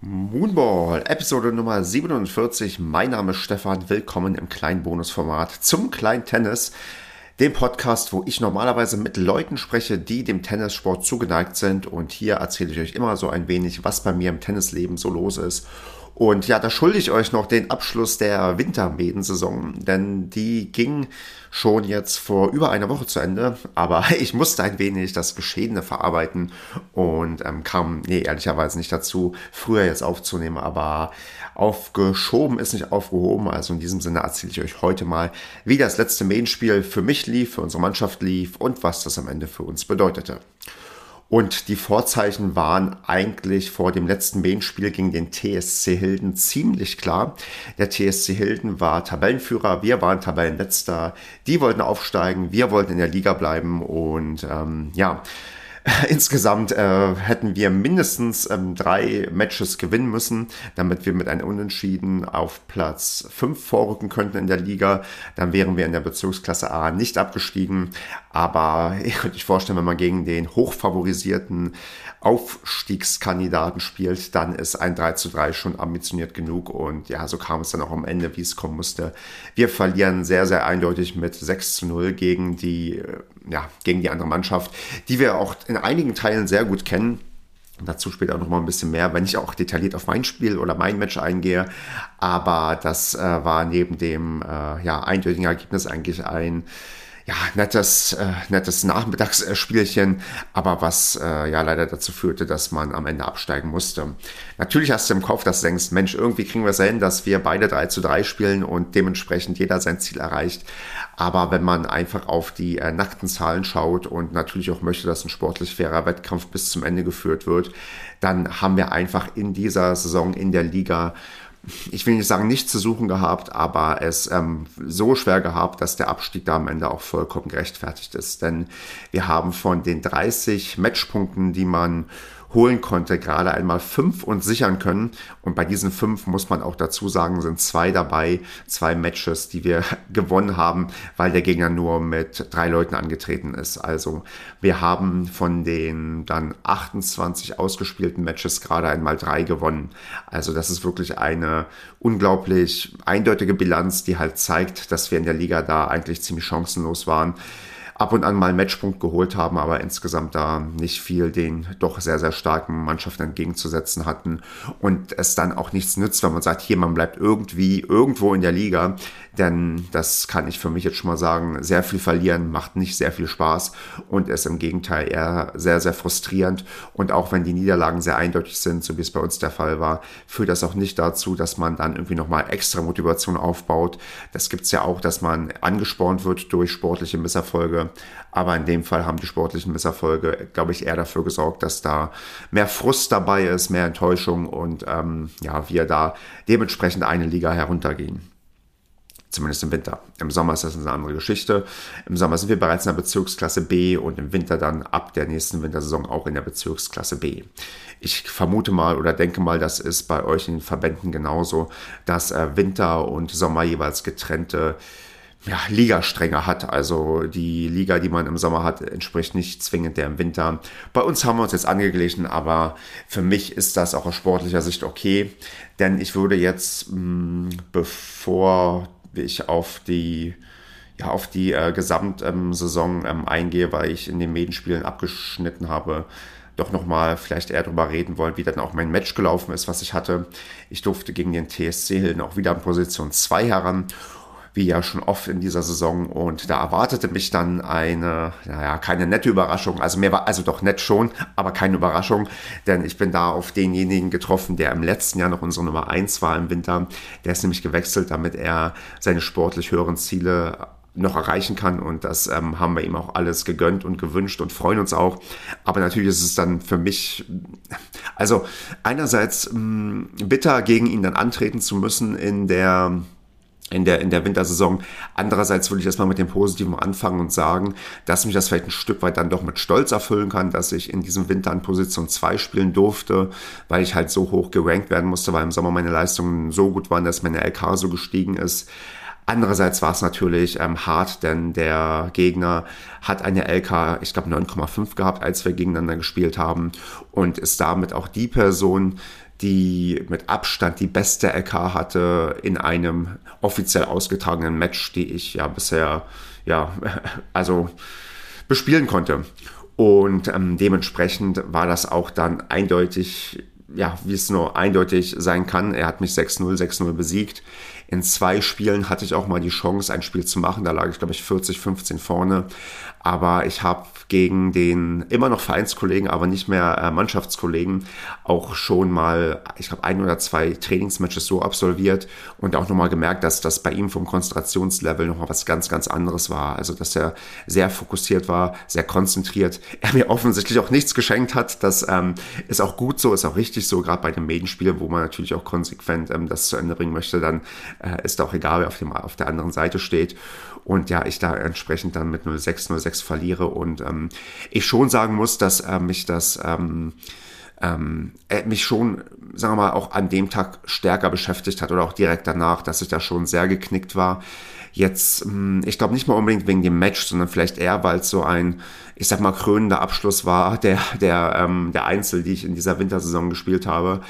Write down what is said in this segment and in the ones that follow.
Moonball, Episode Nummer 47. Mein Name ist Stefan. Willkommen im kleinen Bonusformat zum kleinen Tennis, dem Podcast, wo ich normalerweise mit Leuten spreche, die dem Tennissport zugeneigt sind. Und hier erzähle ich euch immer so ein wenig, was bei mir im Tennisleben so los ist und ja, da schulde ich euch noch den Abschluss der Wintermedensaison, denn die ging schon jetzt vor über einer Woche zu Ende, aber ich musste ein wenig das Geschehene verarbeiten und ähm, kam, nee, ehrlicherweise nicht dazu, früher jetzt aufzunehmen, aber aufgeschoben ist nicht aufgehoben. Also in diesem Sinne erzähle ich euch heute mal, wie das letzte Medenspiel für mich lief, für unsere Mannschaft lief und was das am Ende für uns bedeutete. Und die Vorzeichen waren eigentlich vor dem letzten Main-Spiel gegen den TSC Hilden ziemlich klar. Der TSC Hilden war Tabellenführer, wir waren Tabellenletzter. Die wollten aufsteigen, wir wollten in der Liga bleiben und ähm, ja, Insgesamt äh, hätten wir mindestens ähm, drei Matches gewinnen müssen, damit wir mit einem Unentschieden auf Platz 5 vorrücken könnten in der Liga. Dann wären wir in der Bezirksklasse A nicht abgestiegen. Aber ich könnte euch vorstellen, wenn man gegen den hochfavorisierten Aufstiegskandidaten spielt, dann ist ein 3 zu 3 schon ambitioniert genug. Und ja, so kam es dann auch am Ende, wie es kommen musste. Wir verlieren sehr, sehr eindeutig mit 6 zu 0 gegen die, äh, ja, gegen die andere Mannschaft, die wir auch in einigen Teilen sehr gut kennen. Dazu später auch noch mal ein bisschen mehr, wenn ich auch detailliert auf mein Spiel oder mein Match eingehe. Aber das äh, war neben dem äh, ja, eindeutigen Ergebnis eigentlich ein ja, nettes, äh, nettes Nachmittagsspielchen, aber was äh, ja leider dazu führte, dass man am Ende absteigen musste. Natürlich hast du im Kopf, dass du denkst, Mensch, irgendwie kriegen wir es hin, dass wir beide 3 zu 3 spielen und dementsprechend jeder sein Ziel erreicht. Aber wenn man einfach auf die äh, nackten Zahlen schaut und natürlich auch möchte, dass ein sportlich fairer Wettkampf bis zum Ende geführt wird, dann haben wir einfach in dieser Saison in der Liga ich will nicht sagen, nicht zu suchen gehabt, aber es ähm, so schwer gehabt, dass der Abstieg da am Ende auch vollkommen gerechtfertigt ist. Denn wir haben von den 30 Matchpunkten, die man holen konnte, gerade einmal fünf und sichern können. Und bei diesen fünf muss man auch dazu sagen, sind zwei dabei, zwei Matches, die wir gewonnen haben, weil der Gegner nur mit drei Leuten angetreten ist. Also wir haben von den dann 28 ausgespielten Matches gerade einmal drei gewonnen. Also das ist wirklich eine unglaublich eindeutige Bilanz, die halt zeigt, dass wir in der Liga da eigentlich ziemlich chancenlos waren ab und an mal einen Matchpunkt geholt haben, aber insgesamt da nicht viel den doch sehr, sehr starken Mannschaften entgegenzusetzen hatten. Und es dann auch nichts nützt, wenn man sagt, hier, man bleibt irgendwie irgendwo in der Liga, denn das kann ich für mich jetzt schon mal sagen, sehr viel verlieren macht nicht sehr viel Spaß und ist im Gegenteil eher sehr, sehr frustrierend und auch wenn die Niederlagen sehr eindeutig sind, so wie es bei uns der Fall war, führt das auch nicht dazu, dass man dann irgendwie nochmal extra Motivation aufbaut. Das gibt's ja auch, dass man angespornt wird durch sportliche Misserfolge aber in dem Fall haben die sportlichen Misserfolge, glaube ich, eher dafür gesorgt, dass da mehr Frust dabei ist, mehr Enttäuschung und ähm, ja, wir da dementsprechend eine Liga heruntergehen. Zumindest im Winter. Im Sommer ist das eine andere Geschichte. Im Sommer sind wir bereits in der Bezirksklasse B und im Winter dann ab der nächsten Wintersaison auch in der Bezirksklasse B. Ich vermute mal oder denke mal, das ist bei euch in den Verbänden genauso, dass äh, Winter und Sommer jeweils getrennte ja, Ligastränge hat. Also die Liga, die man im Sommer hat, entspricht nicht zwingend der im Winter. Bei uns haben wir uns jetzt angeglichen, aber für mich ist das auch aus sportlicher Sicht okay, denn ich würde jetzt, mh, mm, bevor ich auf die ja, auf die äh, Gesamtsaison ähm, eingehe, weil ich in den Medenspielen abgeschnitten habe, doch nochmal vielleicht eher darüber reden wollen, wie dann auch mein Match gelaufen ist, was ich hatte. Ich durfte gegen den TSC Hilden auch wieder in Position 2 heran wie ja schon oft in dieser Saison. Und da erwartete mich dann eine, naja, keine nette Überraschung. Also mir war, also doch nett schon, aber keine Überraschung, denn ich bin da auf denjenigen getroffen, der im letzten Jahr noch unsere Nummer 1 war im Winter. Der ist nämlich gewechselt, damit er seine sportlich höheren Ziele noch erreichen kann und das ähm, haben wir ihm auch alles gegönnt und gewünscht und freuen uns auch. Aber natürlich ist es dann für mich, also einerseits mh, mm, bitter gegen ihn dann antreten zu müssen in der in der, in der Wintersaison. Andererseits würde ich erstmal mit dem Positiven anfangen und sagen, dass mich das vielleicht ein Stück weit dann doch mit Stolz erfüllen kann, dass ich in diesem Winter an Position 2 spielen durfte, weil ich halt so hoch gerankt werden musste, weil im Sommer meine Leistungen so gut waren, dass meine LK so gestiegen ist. Andererseits war es natürlich ähm, hart, denn der Gegner hat eine LK, ich glaube 9,5 gehabt, als wir gegeneinander gespielt haben und ist damit auch die Person, die mit Abstand die beste LK hatte in einem offiziell ausgetragenen Match, die ich ja bisher, ja, also bespielen konnte. Und ähm, dementsprechend war das auch dann eindeutig, ja, wie es nur eindeutig sein kann. Er hat mich 6-0, 6-0 besiegt. In zwei Spielen hatte ich auch mal die Chance, ein Spiel zu machen. Da lag ich, glaube ich, 40, 15 vorne. Aber ich habe gegen den immer noch Vereinskollegen, aber nicht mehr äh, Mannschaftskollegen auch schon mal, ich glaube, ein oder zwei Trainingsmatches so absolviert und auch nochmal gemerkt, dass das bei ihm vom Konzentrationslevel nochmal was ganz, ganz anderes war. Also, dass er sehr fokussiert war, sehr konzentriert. Er mir offensichtlich auch nichts geschenkt hat. Das ähm, ist auch gut so, ist auch richtig so, gerade bei den Medienspielen, wo man natürlich auch konsequent ähm, das zu Ende bringen möchte, dann äh, ist auch egal, wer auf, dem, auf der anderen Seite steht. Und ja, ich da entsprechend dann mit 06, 06 verliere und ähm, ich schon sagen muss, dass äh, mich das ähm, ähm, äh, mich schon, sagen wir mal, auch an dem Tag stärker beschäftigt hat oder auch direkt danach, dass ich da schon sehr geknickt war. Jetzt, hm, ich glaube nicht mal unbedingt wegen dem Match, sondern vielleicht eher, weil es so ein, ich sag mal, krönender Abschluss war, der, der, ähm, der Einzel, die ich in dieser Wintersaison gespielt habe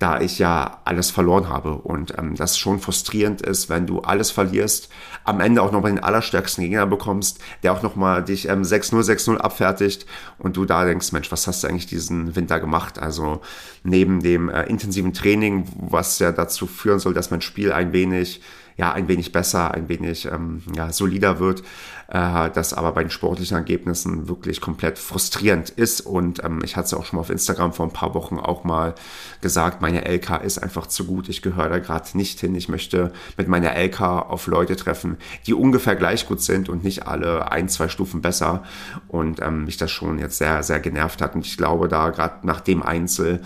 da ich ja alles verloren habe und ähm, das schon frustrierend ist, wenn du alles verlierst, am Ende auch noch mal den allerstärksten Gegner bekommst, der auch noch mal dich ähm, 6-0, 6-0 abfertigt und du da denkst, Mensch, was hast du eigentlich diesen Winter gemacht? Also neben dem äh, intensiven Training, was ja dazu führen soll, dass mein Spiel ein wenig ja ein wenig besser, ein wenig ähm, ja, solider wird, äh, das aber bei den sportlichen Ergebnissen wirklich komplett frustrierend ist. Und ähm, ich hatte es auch schon mal auf Instagram vor ein paar Wochen auch mal gesagt, meine LK ist einfach zu gut, ich gehöre da gerade nicht hin. Ich möchte mit meiner LK auf Leute treffen, die ungefähr gleich gut sind und nicht alle ein, zwei Stufen besser. Und ähm, mich das schon jetzt sehr, sehr genervt hat. Und ich glaube, da gerade nach dem Einzel,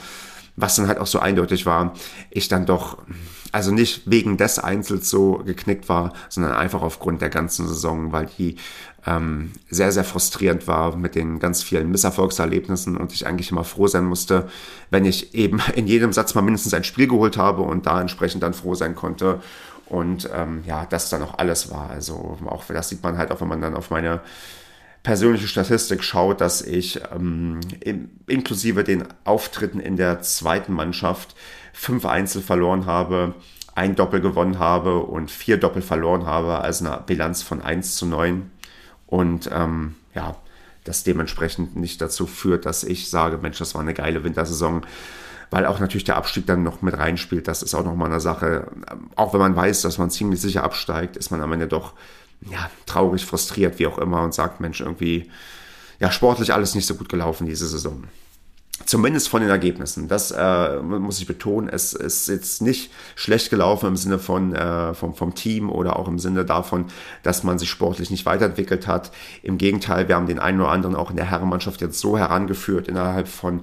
was dann halt auch so eindeutig war, ich dann doch also nicht wegen des Einzels so geknickt war, sondern einfach aufgrund der ganzen Saison, weil die ähm, sehr, sehr frustrierend war mit den ganz vielen Misserfolgserlebnissen und ich eigentlich immer froh sein musste, wenn ich eben in jedem Satz mal mindestens ein Spiel geholt habe und da entsprechend dann froh sein konnte. Und ähm, ja, das dann auch alles war. Also auch das sieht man halt auch, wenn man dann auf meine persönliche Statistik schaut, dass ich ähm, in, inklusive den Auftritten in der zweiten Mannschaft fünf Einzel verloren habe, ein Doppel gewonnen habe und vier Doppel verloren habe, also eine Bilanz von 1 zu 9. Und ähm, ja, das dementsprechend nicht dazu führt, dass ich sage, Mensch, das war eine geile Wintersaison, weil auch natürlich der Abstieg dann noch mit reinspielt. Das ist auch nochmal eine Sache. Auch wenn man weiß, dass man ziemlich sicher absteigt, ist man am Ende doch ja, traurig, frustriert, wie auch immer und sagt, Mensch, irgendwie ja, sportlich alles nicht so gut gelaufen diese Saison. Zumindest von den Ergebnissen. Das äh, muss ich betonen. Es ist jetzt nicht schlecht gelaufen im Sinne von, äh, vom, vom Team oder auch im Sinne davon, dass man sich sportlich nicht weiterentwickelt hat. Im Gegenteil, wir haben den einen oder anderen auch in der Herrenmannschaft jetzt so herangeführt innerhalb von,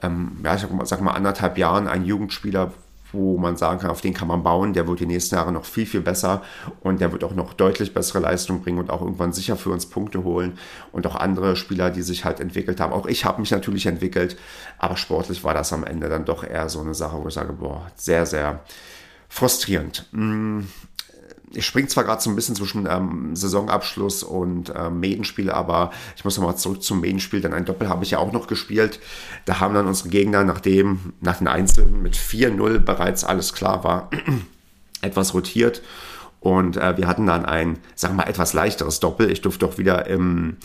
ähm, ja, ich sag mal, anderthalb Jahren, ein Jugendspieler, wo man sagen kann, auf den kann man bauen, der wird die nächsten Jahre noch viel, viel besser und der wird auch noch deutlich bessere Leistung bringen und auch irgendwann sicher für uns Punkte holen und auch andere Spieler, die sich halt entwickelt haben. Auch ich habe mich natürlich entwickelt, aber sportlich war das am Ende dann doch eher so eine Sache, wo ich sage, boah, sehr, sehr frustrierend. Hm, ich springe zwar gerade so ein bisschen zwischen ähm, Saisonabschluss und ähm, Medenspiel, aber ich muss nochmal zurück zum Medenspiel, denn ein Doppel habe ich ja auch noch gespielt. Da haben dann unsere Gegner, nachdem nach den Einzelnen mit 4-0 bereits alles klar war, etwas rotiert. Und äh, wir hatten dann ein, sagen wir mal, etwas leichteres Doppel. Ich durfte auch wieder im,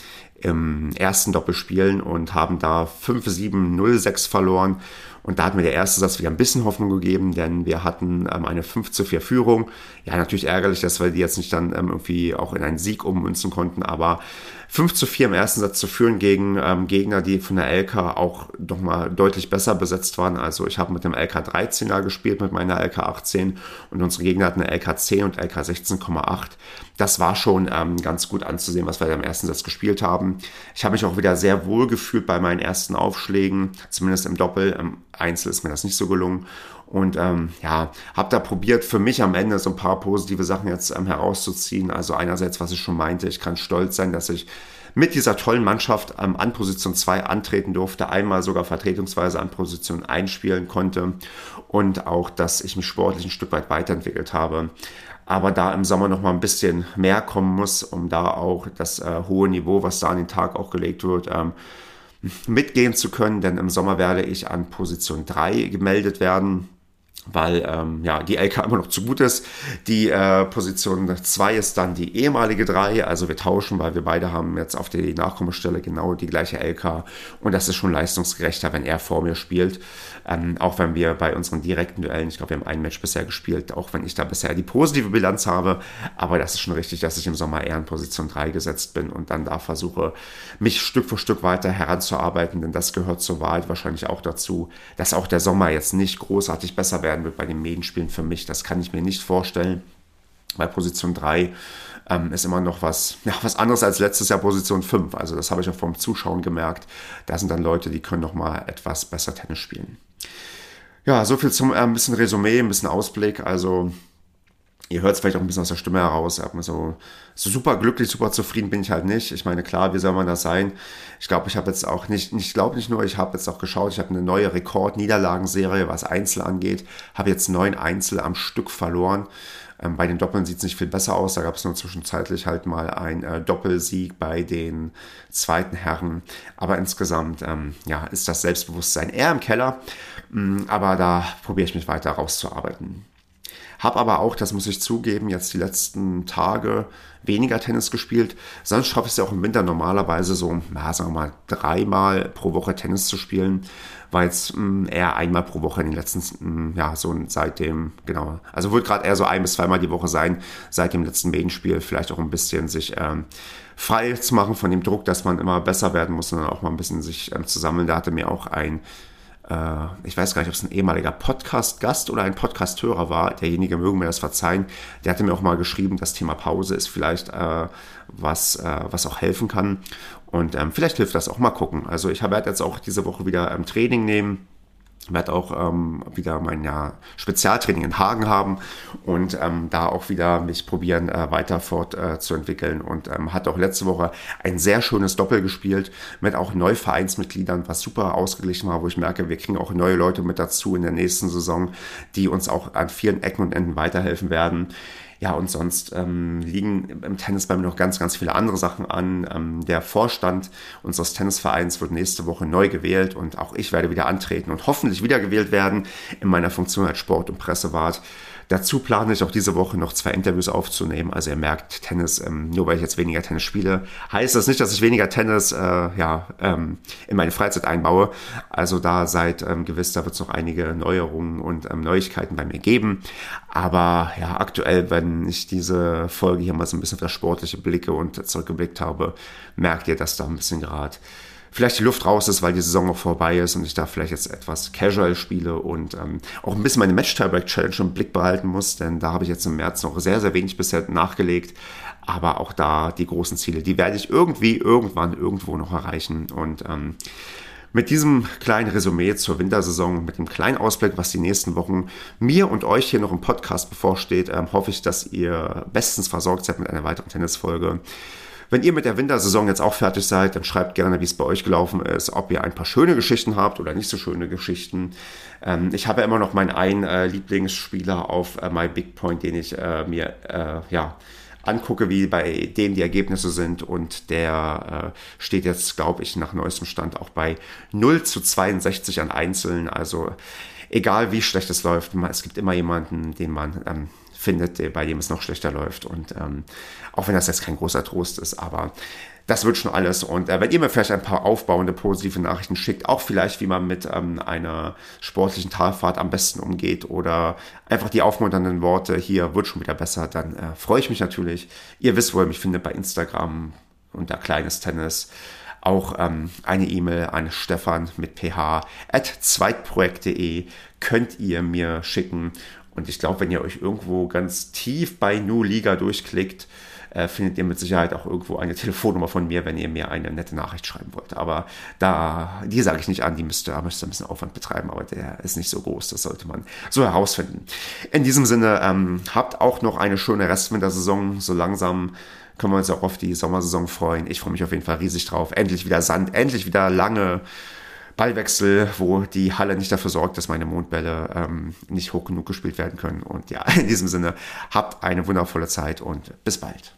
im ersten Doppel spielen und haben da 5-7-0-6 verloren. Und da hat mir der erste Satz wieder ein bisschen Hoffnung gegeben, denn wir hatten ähm, eine 5 zu 4 Führung. Ja, natürlich ärgerlich, dass wir die jetzt nicht dann ähm, irgendwie auch in einen Sieg ummünzen konnten, aber 5 zu 4 im ersten Satz zu führen gegen ähm, Gegner, die von der LK auch doch mal deutlich besser besetzt waren. Also ich habe mit dem LK 13er gespielt, mit meiner LK 18 und unsere Gegner hatten eine LK 10 und LK 16,8. Das war schon ähm, ganz gut anzusehen, was wir da im ersten Satz gespielt haben. Ich habe mich auch wieder sehr wohl gefühlt bei meinen ersten Aufschlägen, zumindest im Doppel. Im Einzel ist mir das nicht so gelungen. Und ähm, ja, habe da probiert, für mich am Ende so ein paar positive Sachen jetzt ähm, herauszuziehen. Also einerseits, was ich schon meinte, ich kann stolz sein, dass ich mit dieser tollen Mannschaft ähm, an Position 2 antreten durfte, einmal sogar vertretungsweise an Position 1 spielen konnte und auch, dass ich mich sportlich ein Stück weit weiterentwickelt habe. Aber da im Sommer noch mal ein bisschen mehr kommen muss, um da auch das äh, hohe Niveau, was da an den Tag auch gelegt wird, ähm, mitgehen zu können, denn im Sommer werde ich an Position 3 gemeldet werden weil ähm, ja, die LK immer noch zu gut ist. Die äh, Position 2 ist dann die ehemalige 3, also wir tauschen, weil wir beide haben jetzt auf die Nachkommastelle genau die gleiche LK und das ist schon leistungsgerechter, wenn er vor mir spielt. Ähm, auch wenn wir bei unseren direkten Duellen, ich glaube, wir haben ein Match bisher gespielt, auch wenn ich da bisher die positive Bilanz habe, aber das ist schon richtig, dass ich im Sommer eher in Position 3 gesetzt bin und dann da versuche, mich Stück für Stück weiter heranzuarbeiten, denn das gehört zur Wahrheit wahrscheinlich auch dazu, dass auch der Sommer jetzt nicht großartig besser werden wird bei den Medienspielen für mich. Das kann ich mir nicht vorstellen. Bei Position 3 ähm, ist immer noch was, ja, was anderes als letztes Jahr Position 5. Also das habe ich auch vom Zuschauen gemerkt. Da sind dann Leute, die können noch mal etwas besser Tennis spielen. Ja, so viel zum äh, ein bisschen Resümee, ein bisschen Ausblick. Also ihr hört es vielleicht auch ein bisschen aus der Stimme heraus, so, so super glücklich, super zufrieden bin ich halt nicht. Ich meine, klar, wie soll man das sein? Ich glaube, ich habe jetzt auch nicht, ich glaube nicht nur, ich habe jetzt auch geschaut, ich habe eine neue Rekord-Niederlagenserie, was Einzel angeht, habe jetzt neun Einzel am Stück verloren. Ähm, bei den Doppeln sieht es nicht viel besser aus. Da gab es nur zwischenzeitlich halt mal ein äh, Doppelsieg bei den zweiten Herren. Aber insgesamt ähm, ja, ist das Selbstbewusstsein eher im Keller. Mm, aber da probiere ich mich weiter rauszuarbeiten. Hab aber auch, das muss ich zugeben, jetzt die letzten Tage weniger Tennis gespielt. Sonst schaffe ich es ja auch im Winter normalerweise so, na, sagen wir mal, dreimal pro Woche Tennis zu spielen. War jetzt mh, hm, eher einmal pro Woche in den letzten, mh, hm, ja, so seitdem, genau. Also wird gerade eher so ein bis zweimal die Woche sein, seit dem letzten Medienspiel. Vielleicht auch ein bisschen sich ähm, frei zu machen von dem Druck, dass man immer besser werden muss, sondern auch mal ein bisschen sich ähm, zu sammeln. Da hatte mir auch ein ich weiß gar nicht, ob es ein ehemaliger Podcast-Gast oder ein Podcast-Hörer war, derjenige mögen mir das verzeihen, der hatte mir auch mal geschrieben, das Thema Pause ist vielleicht äh, was, äh, was auch helfen kann. Und ähm, vielleicht hilft das auch mal gucken. Also ich werde jetzt auch diese Woche wieder ähm, Training nehmen werde auch ähm, wieder mein ja, Spezialtraining in Hagen haben und ähm, da auch wieder mich probieren, äh, weiter fortzuentwickeln. Äh, und ähm, hat auch letzte Woche ein sehr schönes Doppel gespielt mit auch Neuvereinsmitgliedern, was super ausgeglichen war, wo ich merke, wir kriegen auch neue Leute mit dazu in der nächsten Saison, die uns auch an vielen Ecken und Enden weiterhelfen werden. Ja, und sonst ähm, liegen im Tennis bei mir noch ganz, ganz viele andere Sachen an. Ähm, der Vorstand unseres Tennisvereins wird nächste Woche neu gewählt und auch ich werde wieder antreten und hoffentlich wiedergewählt werden in meiner Funktion als Sport- und Pressewart. Dazu plane ich auch diese Woche noch zwei Interviews aufzunehmen. Also ihr merkt, Tennis, ähm, nur weil ich jetzt weniger Tennis spiele, heißt das nicht, dass ich weniger Tennis äh, ja, ähm, in meine Freizeit einbaue. Also da seid ähm, gewiss, da wird es noch einige Neuerungen und ähm, Neuigkeiten bei mir geben. Aber ja, aktuell, wenn ich diese Folge hier mal so ein bisschen auf das Sportliche blicke und zurückgeblickt habe, merkt ihr, dass da ein bisschen gerade vielleicht die Luft raus ist, weil die Saison noch vorbei ist und ich da vielleicht jetzt etwas casual spiele und ähm, auch ein bisschen meine Match-Tieback-Challenge im Blick behalten muss, denn da habe ich jetzt im März noch sehr, sehr wenig bisher nachgelegt. Aber auch da die großen Ziele, die werde ich irgendwie, irgendwann, irgendwo noch erreichen. Und ähm, mit diesem kleinen Resümee zur Wintersaison, mit einem kleinen Ausblick, was die nächsten Wochen mir und euch hier noch im Podcast bevorsteht, ähm, hoffe ich, dass ihr bestens versorgt seid mit einer weiteren Tennisfolge. Wenn ihr mit der Wintersaison jetzt auch fertig seid, dann schreibt gerne, wie es bei euch gelaufen ist, ob ihr ein paar schöne Geschichten habt oder nicht so schöne Geschichten. Ähm, ich habe immer noch meinen einen äh, Lieblingsspieler auf äh, My Big Point, den ich äh, mir äh, ja angucke, wie bei dem die Ergebnisse sind und der äh, steht jetzt, glaube ich, nach neuestem Stand auch bei 0 zu 62 an Einzelnen. Also egal wie schlecht es läuft, es gibt immer jemanden, den man ähm, findet, bei dem es noch schlechter läuft. Und ähm, auch wenn das jetzt kein großer Trost ist, aber das wird schon alles. Und äh, wenn ihr mir vielleicht ein paar aufbauende, positive Nachrichten schickt, auch vielleicht, wie man mit ähm, einer sportlichen Talfahrt am besten umgeht oder einfach die aufmunternden Worte, hier wird schon wieder besser, dann äh, freue ich mich natürlich. Ihr wisst, wo ihr mich findet bei Instagram unter Kleines Tennis. Auch ähm, eine E-Mail an Stefan mit ph at zweitprojekt.de könnt ihr mir schicken und ich glaube, wenn ihr euch irgendwo ganz tief bei New Liga durchklickt, äh, findet ihr mit Sicherheit auch irgendwo eine Telefonnummer von mir, wenn ihr mir eine nette Nachricht schreiben wollt. Aber da, die sage ich nicht an, die müsst ihr, müsst ihr ein bisschen Aufwand betreiben, aber der ist nicht so groß, das sollte man so herausfinden. In diesem Sinne, ähm, habt auch noch eine schöne Restwintersaison, so langsam können wir uns auch auf die Sommersaison freuen. Ich freue mich auf jeden Fall riesig drauf. Endlich wieder Sand, endlich wieder lange Ballwechsel, wo die Halle nicht dafür sorgt, dass meine Mondbälle ähm, nicht hoch genug gespielt werden können. Und ja, in diesem Sinne, habt eine wundervolle Zeit und bis bald.